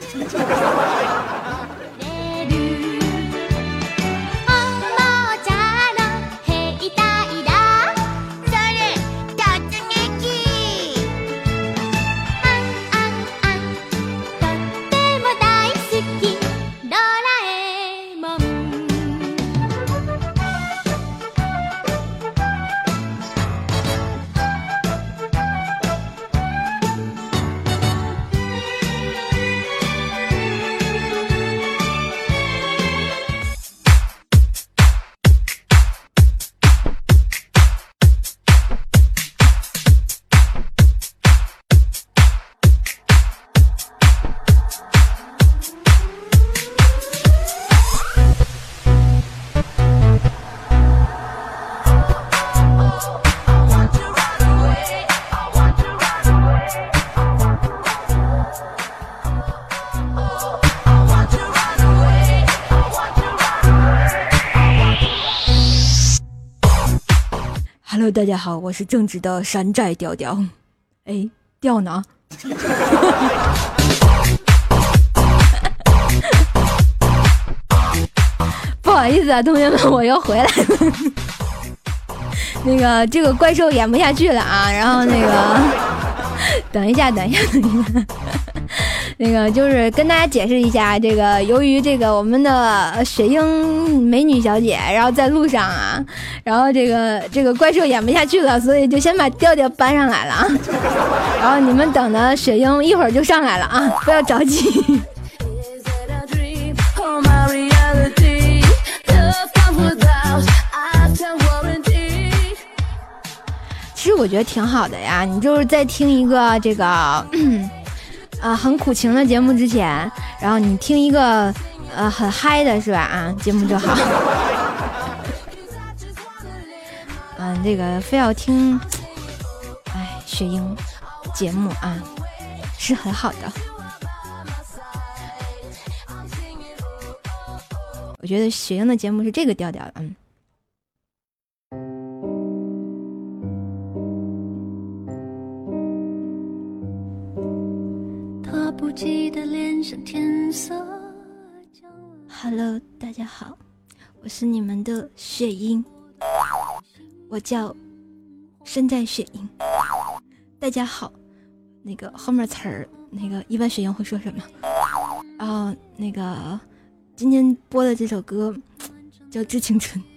大家好，我是正直的山寨调调。哎，调呢？不好意思啊，同学们，我又回来了。那个这个怪兽演不下去了啊，然后那个 等一下，等一下，等一下。那个就是跟大家解释一下，这个由于这个我们的雪鹰美女小姐，然后在路上啊，然后这个这个怪兽演不下去了，所以就先把调调搬上来了啊。然后你们等着雪鹰一会儿就上来了啊，不要着急。其实我觉得挺好的呀，你就是在听一个这个啊很苦情的节目之前，然后你听一个呃很嗨的是吧？啊，节目就好。嗯，这个非要听，哎，雪鹰节目啊，是很好的。我觉得雪鹰的节目是这个调调，嗯。不羁的脸上天色将 Hello，大家好，我是你们的雪鹰，我叫山寨雪鹰。大家好，那个后面词儿，那个一般雪鹰会说什么？然后那个今天播的这首歌叫《致青春》，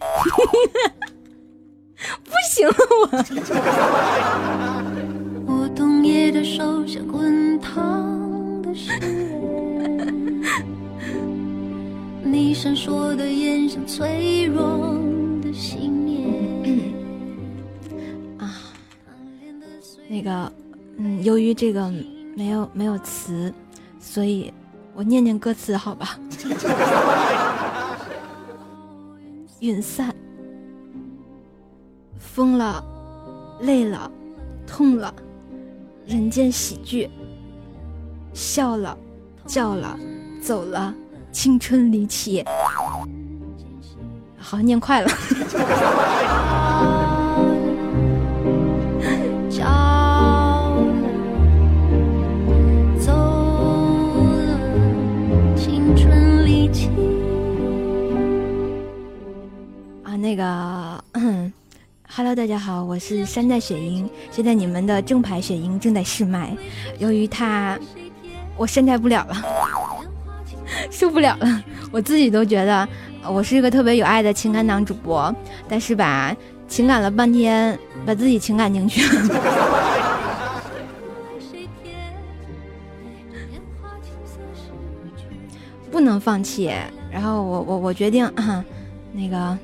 不行了我。我冬夜的手像滚烫你闪烁的眼像脆弱的信念。啊，那个，嗯，由于这个没有没有词，所以我念念歌词好吧。云散，疯了，累了，痛了，人间喜剧，笑了，叫了，走了，青春离奇。好，念快了。叫了，走了，青春离奇。啊，那个，Hello，大家好，我是山寨雪鹰，现在你们的正牌雪鹰正在试麦，由于它我山寨不了了，受不了了，我自己都觉得我是一个特别有爱的情感党主播，但是吧，情感了半天，把自己情感进去了。不能放弃。然后我我我决定，那个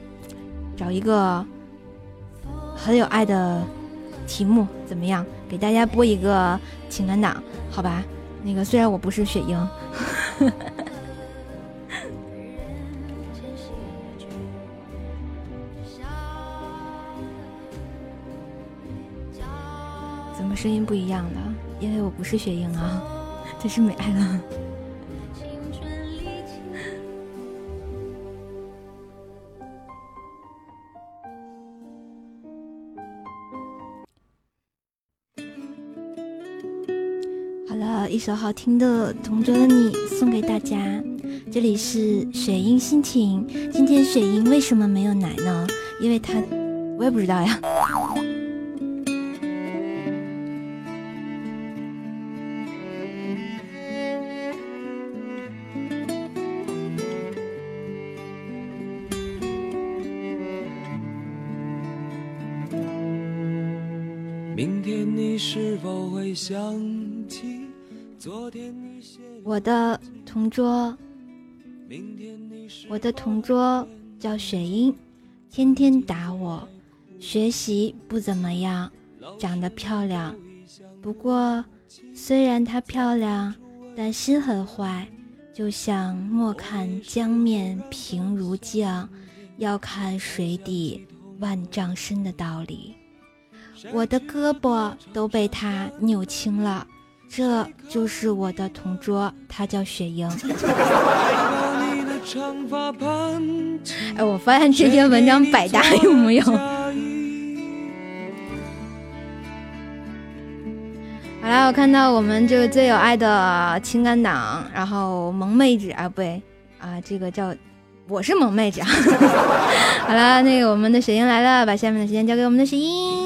找一个很有爱的题目，怎么样？给大家播一个情感档，好吧？那个虽然我不是雪鹰，怎么声音不一样的？因为我不是雪鹰啊，这是美爱了。一首好听的《同桌的你》送给大家。这里是雪鹰心情。今天雪鹰为什么没有来呢？因为她，我也不知道呀。明天你是否会想我的同桌，我的同桌叫雪英，天天打我，学习不怎么样，长得漂亮。不过，虽然她漂亮，但心很坏，就像莫看江面平如镜，要看水底万丈深的道理。我的胳膊都被她扭青了，这就是我的同桌，她叫雪鹰。把你的长发盘起哎，我发现这篇文章百搭有没有？好了，我看到我们这个最有爱的情感党，然后萌妹子啊，不对啊，这个叫我是萌妹子。好了，那个我们的雪英来了，把下面的时间交给我们的雪英。